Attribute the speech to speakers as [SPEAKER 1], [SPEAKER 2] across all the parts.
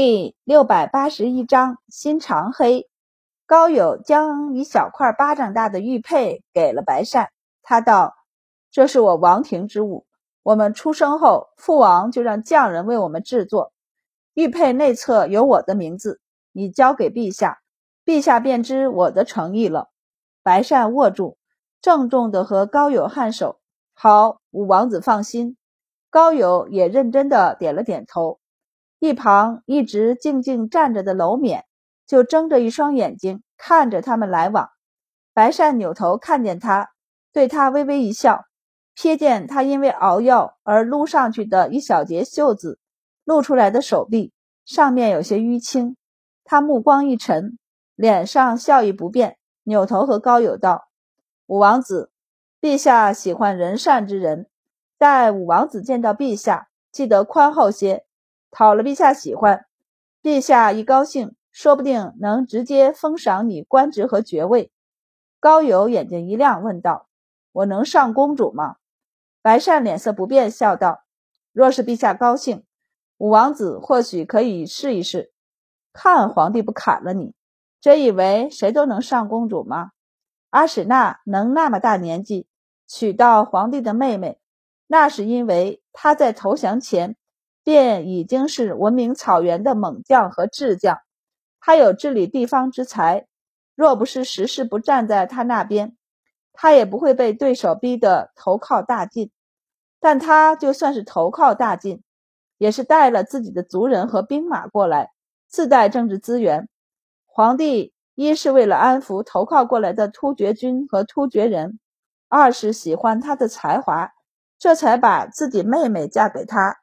[SPEAKER 1] 第六百八十一章心肠黑。高友将一小块巴掌大的玉佩给了白善，他道：“这是我王庭之物，我们出生后，父王就让匠人为我们制作。玉佩内侧有我的名字，你交给陛下，陛下便知我的诚意了。”白善握住，郑重地和高友颔首：“好，五王子放心。”高友也认真地点了点头。一旁一直静静站着的楼冕，就睁着一双眼睛看着他们来往。白善扭头看见他，对他微微一笑，瞥见他因为熬药而撸上去的一小截袖子，露出来的手臂上面有些淤青。他目光一沉，脸上笑意不变，扭头和高友道：“五王子，陛下喜欢仁善之人，待五王子见到陛下，记得宽厚些。”讨了陛下喜欢，陛下一高兴，说不定能直接封赏你官职和爵位。高友眼睛一亮，问道：“我能上公主吗？”白善脸色不变，笑道：“若是陛下高兴，五王子或许可以试一试，看皇帝不砍了你。真以为谁都能上公主吗？阿史那能那么大年纪娶到皇帝的妹妹，那是因为他在投降前。”便已经是闻名草原的猛将和智将，他有治理地方之才。若不是时势不站在他那边，他也不会被对手逼得投靠大晋。但他就算是投靠大晋，也是带了自己的族人和兵马过来，自带政治资源。皇帝一是为了安抚投靠过来的突厥军和突厥人，二是喜欢他的才华，这才把自己妹妹嫁给他。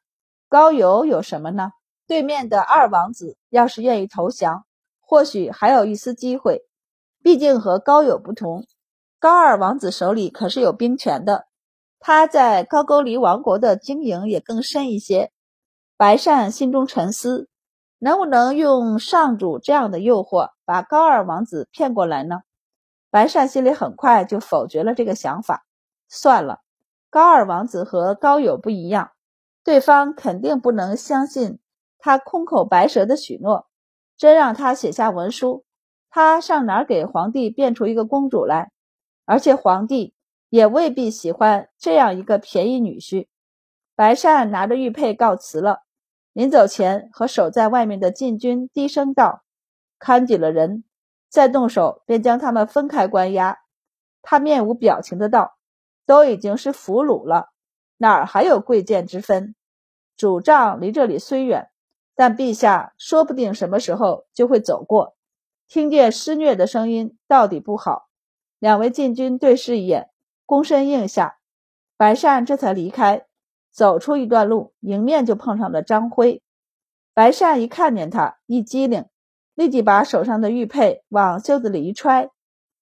[SPEAKER 1] 高邮有什么呢？对面的二王子要是愿意投降，或许还有一丝机会。毕竟和高友不同，高二王子手里可是有兵权的，他在高句丽王国的经营也更深一些。白善心中沉思，能不能用上主这样的诱惑把高二王子骗过来呢？白善心里很快就否决了这个想法。算了，高二王子和高友不一样。对方肯定不能相信他空口白舌的许诺，真让他写下文书，他上哪儿给皇帝变出一个公主来？而且皇帝也未必喜欢这样一个便宜女婿。白善拿着玉佩告辞了，临走前和守在外面的禁军低声道：“看紧了人，再动手便将他们分开关押。”他面无表情的道：“都已经是俘虏了。”哪儿还有贵贱之分？主帐离这里虽远，但陛下说不定什么时候就会走过，听见施虐的声音，到底不好。两位禁军对视一眼，躬身应下。白善这才离开，走出一段路，迎面就碰上了张辉。白善一看见他，一激灵，立即把手上的玉佩往袖子里一揣，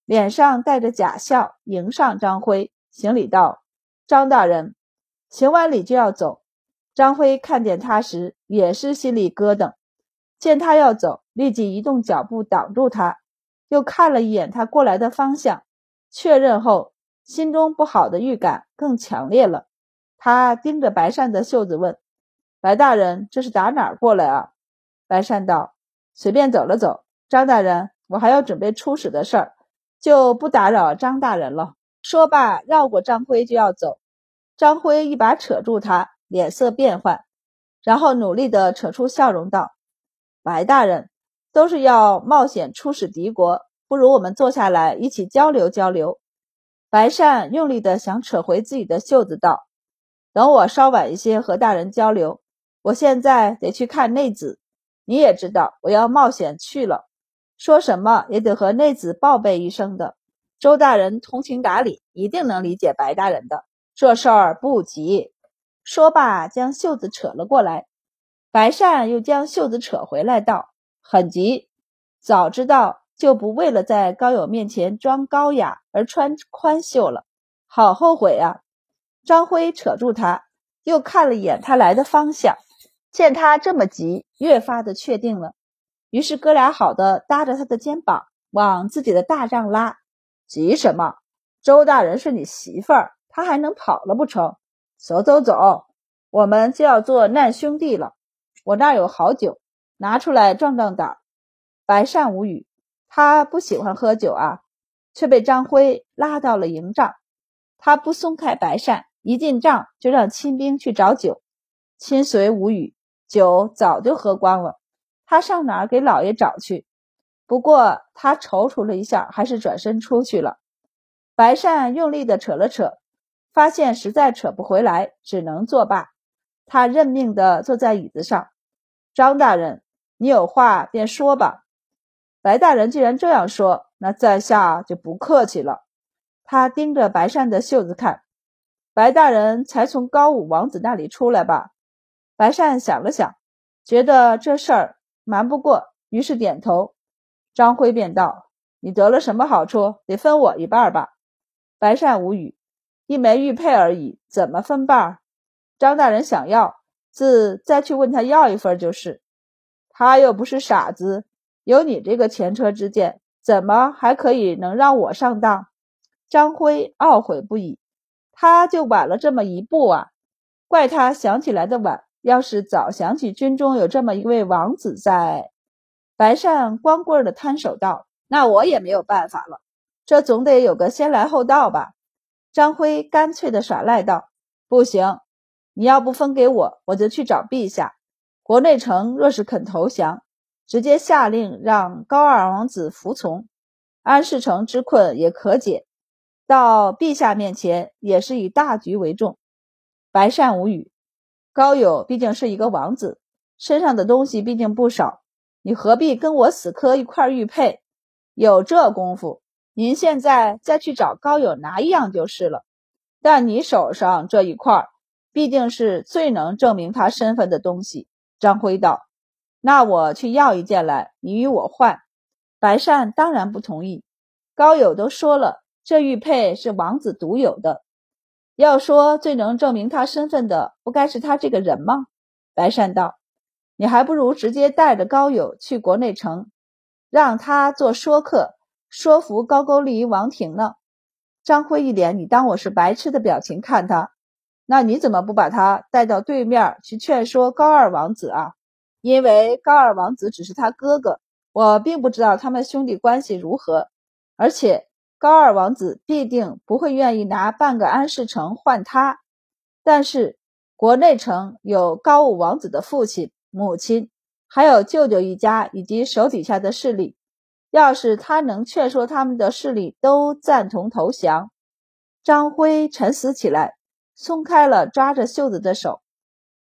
[SPEAKER 1] 脸上带着假笑，迎上张辉，行礼道：“张大人。”行完礼就要走，张辉看见他时也是心里咯噔，见他要走，立即移动脚步挡住他，又看了一眼他过来的方向，确认后，心中不好的预感更强烈了。他盯着白善的袖子问：“白大人，这是打哪儿过来啊？”白善道：“随便走了走。”张大人，我还要准备出使的事儿，就不打扰张大人了。说罢，绕过张辉就要走。张辉一把扯住他，脸色变幻，然后努力地扯出笑容道：“白大人，都是要冒险出使敌国，不如我们坐下来一起交流交流。”白善用力地想扯回自己的袖子，道：“等我稍晚一些和大人交流，我现在得去看内子。你也知道，我要冒险去了，说什么也得和内子报备一声的。周大人通情达理，一定能理解白大人的。”这事儿不急，说罢将袖子扯了过来。白善又将袖子扯回来，道：“很急，早知道就不为了在高友面前装高雅而穿宽袖了，好后悔啊！”张辉扯住他，又看了一眼他来的方向，见他这么急，越发的确定了。于是哥俩好的搭着他的肩膀往自己的大帐拉。急什么？周大人是你媳妇儿。他还能跑了不成？走走走，我们就要做难兄弟了。我那儿有好酒，拿出来壮壮胆。白善无语，他不喜欢喝酒啊，却被张辉拉到了营帐。他不松开白善，一进帐就让亲兵去找酒。亲随无语，酒早就喝光了。他上哪儿给老爷找去？不过他踌躇了一下，还是转身出去了。白善用力的扯了扯，发现实在扯不回来，只能作罢。他认命的坐在椅子上。张大人，你有话便说吧。白大人既然这样说，那在下就不客气了。他盯着白善的袖子看。白大人才从高武王子那里出来吧？白善想了想，觉得这事儿瞒不过，于是点头。张辉便道：“你得了什么好处？得分我一半吧。”白善无语，一枚玉佩而已，怎么分半？张大人想要，自再去问他要一份就是。他又不是傻子，有你这个前车之鉴，怎么还可以能让我上当？张辉懊悔不已，他就晚了这么一步啊！怪他想起来的晚。要是早想起军中有这么一位王子在，白善光棍的摊手道：“那我也没有办法了，这总得有个先来后到吧？”张辉干脆的耍赖道：“不行，你要不分给我，我就去找陛下。国内城若是肯投降，直接下令让高二王子服从，安世成之困也可解。到陛下面前，也是以大局为重。”白善无语。高友毕竟是一个王子，身上的东西毕竟不少，你何必跟我死磕一块玉佩？有这功夫，您现在再去找高友拿一样就是了。但你手上这一块，毕竟是最能证明他身份的东西。张辉道：“那我去要一件来，你与我换。”白善当然不同意。高友都说了，这玉佩是王子独有的。要说最能证明他身份的，不该是他这个人吗？白善道：“你还不如直接带着高友去国内城，让他做说客，说服高句丽王庭呢。”张辉一脸“你当我是白痴”的表情看他，那你怎么不把他带到对面去劝说高二王子啊？因为高二王子只是他哥哥，我并不知道他们兄弟关系如何，而且。高二王子必定不会愿意拿半个安世城换他，但是国内城有高武王子的父亲、母亲，还有舅舅一家以及手底下的势力。要是他能劝说他们的势力都赞同投降，张辉沉思起来，松开了抓着袖子的手。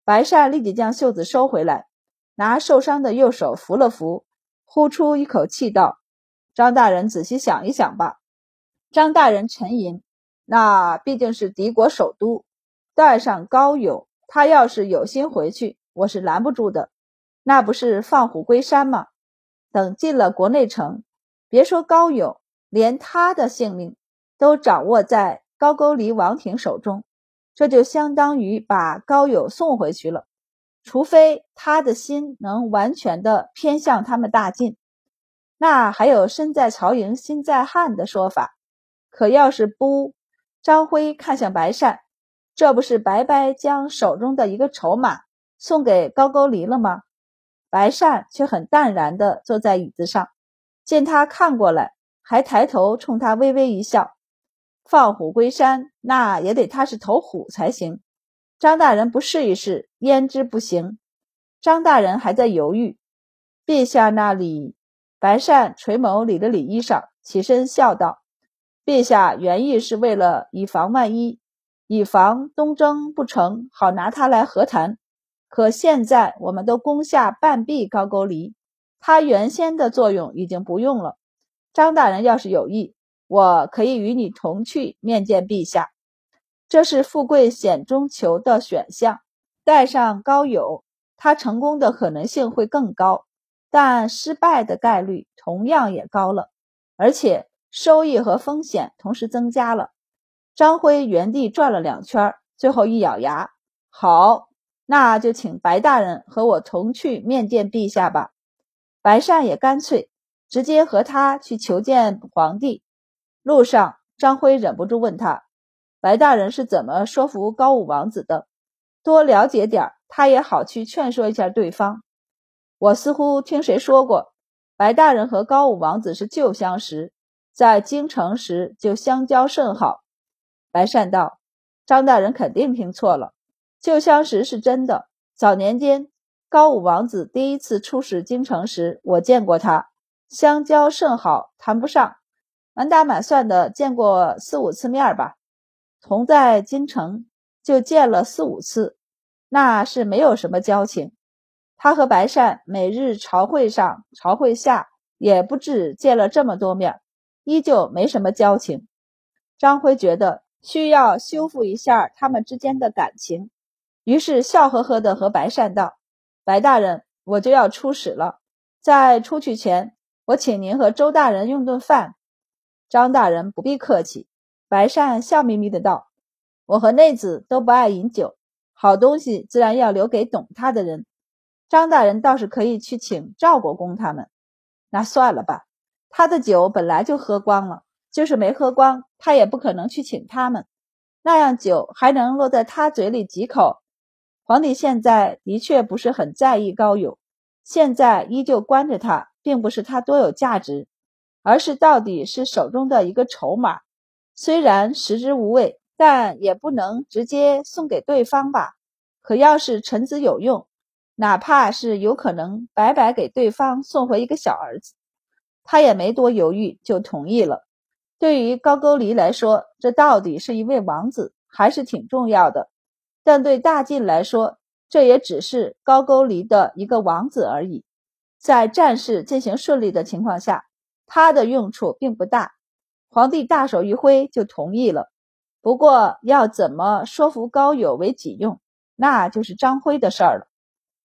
[SPEAKER 1] 白善立即将袖子收回来，拿受伤的右手扶了扶，呼出一口气道：“张大人，仔细想一想吧。”张大人沉吟，那毕竟是敌国首都，带上高友，他要是有心回去，我是拦不住的。那不是放虎归山吗？等进了国内城，别说高友，连他的性命都掌握在高句丽王庭手中，这就相当于把高友送回去了。除非他的心能完全的偏向他们大晋，那还有身在曹营心在汉的说法。可要是不，张辉看向白善，这不是白白将手中的一个筹码送给高句丽了吗？白善却很淡然地坐在椅子上，见他看过来，还抬头冲他微微一笑。放虎归山，那也得他是头虎才行。张大人不试一试，焉知不行？张大人还在犹豫。陛下那里，白善垂眸理了理衣裳，起身笑道。陛下原意是为了以防万一，以防东征不成，好拿他来和谈。可现在我们都攻下半壁高句丽，他原先的作用已经不用了。张大人要是有意，我可以与你同去面见陛下。这是富贵险中求的选项。带上高友，他成功的可能性会更高，但失败的概率同样也高了，而且。收益和风险同时增加了。张辉原地转了两圈，最后一咬牙：“好，那就请白大人和我同去面见陛下吧。”白善也干脆直接和他去求见皇帝。路上，张辉忍不住问他：“白大人是怎么说服高武王子的？多了解点他也好去劝说一下对方。”我似乎听谁说过，白大人和高武王子是旧相识，在京城时就相交甚好。白善道：“张大人肯定听错了，旧相识是真的。早年间，高武王子第一次出使京城时，我见过他，相交甚好，谈不上。满打满算的见过四五次面吧，同在京城就见了四五次。”那是没有什么交情，他和白善每日朝会上、朝会下也不止见了这么多面，依旧没什么交情。张辉觉得需要修复一下他们之间的感情，于是笑呵呵的和白善道：“白大人，我就要出使了，在出去前，我请您和周大人用顿饭。”张大人不必客气。白善笑眯眯的道：“我和内子都不爱饮酒。”好东西自然要留给懂他的人。张大人倒是可以去请赵国公他们。那算了吧，他的酒本来就喝光了，就是没喝光，他也不可能去请他们。那样酒还能落在他嘴里几口？皇帝现在的确不是很在意高友，现在依旧关着他，并不是他多有价值，而是到底是手中的一个筹码，虽然食之无味。但也不能直接送给对方吧？可要是臣子有用，哪怕是有可能白白给对方送回一个小儿子，他也没多犹豫就同意了。对于高句丽来说，这到底是一位王子，还是挺重要的。但对大晋来说，这也只是高句丽的一个王子而已。在战事进行顺利的情况下，他的用处并不大。皇帝大手一挥就同意了。不过要怎么说服高友为己用，那就是张辉的事儿了。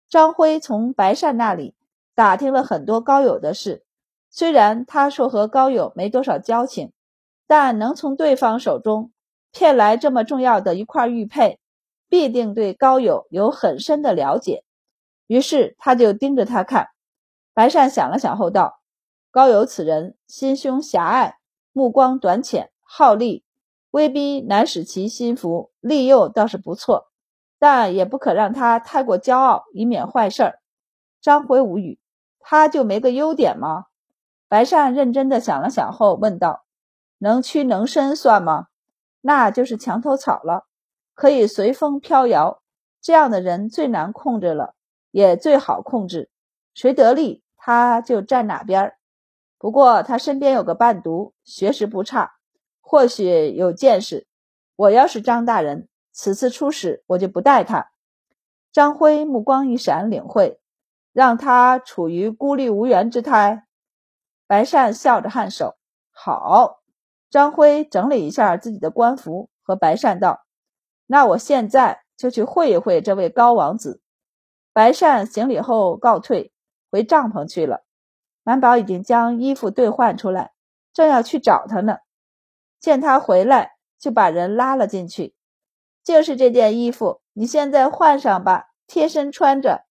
[SPEAKER 1] 张辉从白善那里打听了很多高友的事，虽然他说和高友没多少交情，但能从对方手中骗来这么重要的一块玉佩，必定对高友有很深的了解。于是他就盯着他看。白善想了想后道：“高友此人心胸狭隘，目光短浅，好利。”威逼难使其心服，利诱倒是不错，但也不可让他太过骄傲，以免坏事儿。张辉无语，他就没个优点吗？白善认真的想了想后问道：“能屈能伸算吗？那就是墙头草了，可以随风飘摇。这样的人最难控制了，也最好控制。谁得利，他就站哪边。不过他身边有个伴读，学识不差。”或许有见识，我要是张大人，此次出使我就不带他。张辉目光一闪，领会，让他处于孤立无援之态。白善笑着颔首，好。张辉整理一下自己的官服，和白善道：“那我现在就去会一会这位高王子。”白善行礼后告退，回帐篷去了。满宝已经将衣服兑换出来，正要去找他呢。见他回来，就把人拉了进去。就是这件衣服，你现在换上吧，贴身穿着。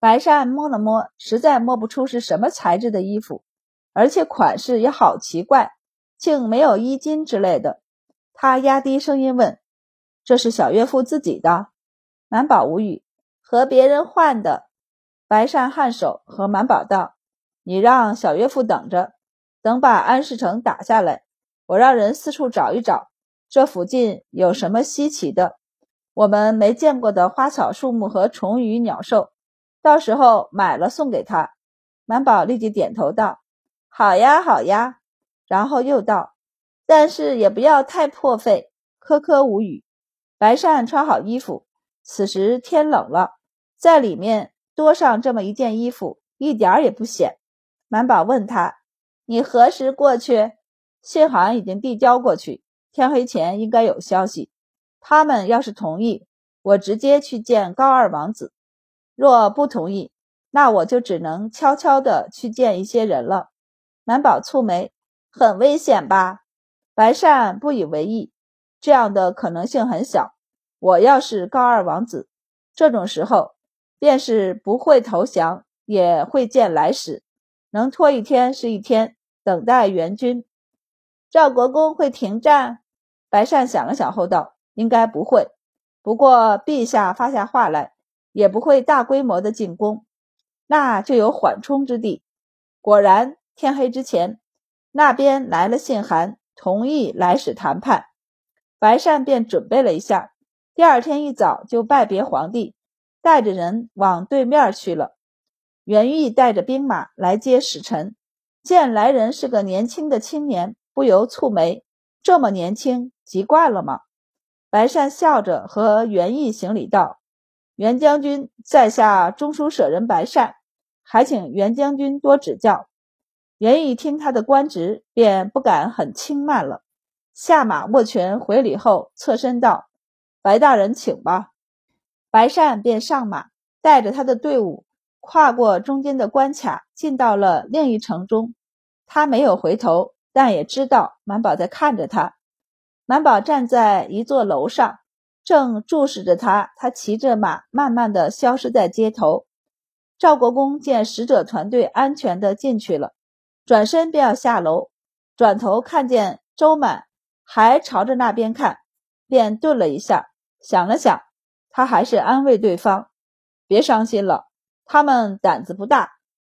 [SPEAKER 1] 白善摸了摸，实在摸不出是什么材质的衣服，而且款式也好奇怪，竟没有衣襟之类的。他压低声音问：“这是小岳父自己的？”满宝无语，和别人换的。白善颔首，和满宝道：“你让小岳父等着，等把安世成打下来。”我让人四处找一找，这附近有什么稀奇的、我们没见过的花草树木和虫鱼鸟兽，到时候买了送给他。满宝立即点头道：“好呀，好呀。”然后又道：“但是也不要太破费。”科科无语。白善穿好衣服，此时天冷了，在里面多上这么一件衣服，一点儿也不显。满宝问他：“你何时过去？”信函已经递交过去，天黑前应该有消息。他们要是同意，我直接去见高二王子；若不同意，那我就只能悄悄的去见一些人了。满宝蹙眉，很危险吧？白善不以为意，这样的可能性很小。我要是高二王子，这种时候便是不会投降，也会见来使，能拖一天是一天，等待援军。赵国公会停战？白善想了想后道：“应该不会。不过陛下发下话来，也不会大规模的进攻。那就有缓冲之地。果然，天黑之前，那边来了信函，同意来使谈判。白善便准备了一下，第二天一早就拜别皇帝，带着人往对面去了。袁毅带着兵马来接使臣，见来人是个年轻的青年，不由蹙眉：这么年轻，急惯了吗？白善笑着和袁毅行礼道：“袁将军在下中书舍人白善，还请袁将军多指教。”袁毅听他的官职，便不敢很轻慢了。下马握拳回礼后，侧身道：“白大人，请吧。”白善便上马，带着他的队伍跨过中间的关卡，进到了另一城中。他没有回头，但也知道满宝在看着他。满宝站在一座楼上，正注视着他。他骑着马，慢慢的消失在街头。赵国公见使者团队安全的进去了，转身便要下楼，转头看见周满还朝着那边看，便顿了一下，想了想，他还是安慰对方：“别伤心了，他们胆子不大，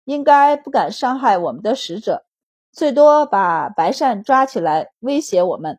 [SPEAKER 1] 应该不敢伤害我们的使者，最多把白善抓起来威胁我们。”